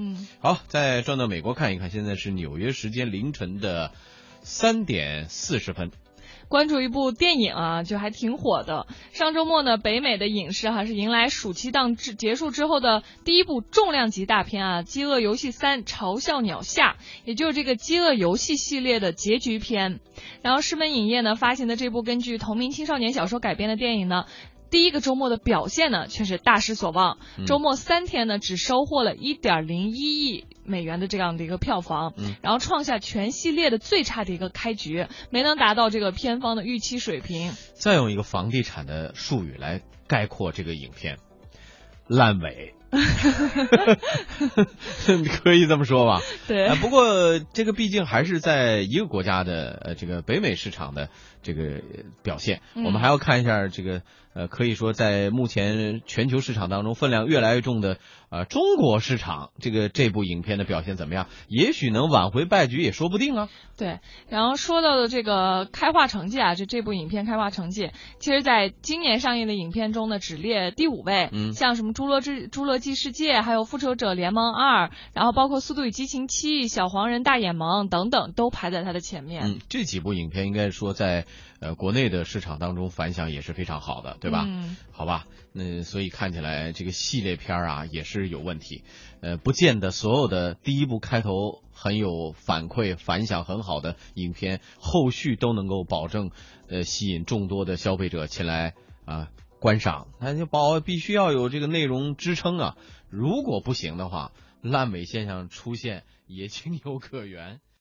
嗯，好，再转到美国看一看，现在是纽约时间凌晨的三点四十分。关注一部电影啊，就还挺火的。上周末呢，北美的影视哈是迎来暑期档之结束之后的第一部重量级大片啊，《饥饿游戏三：嘲笑鸟下》，也就是这个《饥饿游戏》系列的结局篇。然后，狮门影业呢发行的这部根据同名青少年小说改编的电影呢。第一个周末的表现呢，却是大失所望。周末三天呢，只收获了一点零一亿美元的这样的一个票房，然后创下全系列的最差的一个开局，没能达到这个片方的预期水平。再用一个房地产的术语来概括这个影片，烂尾。可以这么说吧？对。不过这个毕竟还是在一个国家的呃这个北美市场的这个表现，我们还要看一下这个呃可以说在目前全球市场当中分量越来越重的呃中国市场，这个这部影片的表现怎么样？也许能挽回败局也说不定啊。对。然后说到的这个开化成绩啊，这这部影片开化成绩，其实在今年上映的影片中呢，只列第五位。嗯。像什么《侏罗之侏罗》。《计世界》还有《复仇者联盟二》，然后包括《速度与激情七》《小黄人大眼萌》等等，都排在他的前面。嗯，这几部影片应该说在呃国内的市场当中反响也是非常好的，对吧？嗯。好吧，那所以看起来这个系列片啊也是有问题。呃，不见得所有的第一部开头很有反馈、反响很好的影片，后续都能够保证呃吸引众多的消费者前来啊。观赏，那就保必须要有这个内容支撑啊！如果不行的话，烂尾现象出现也情有可原。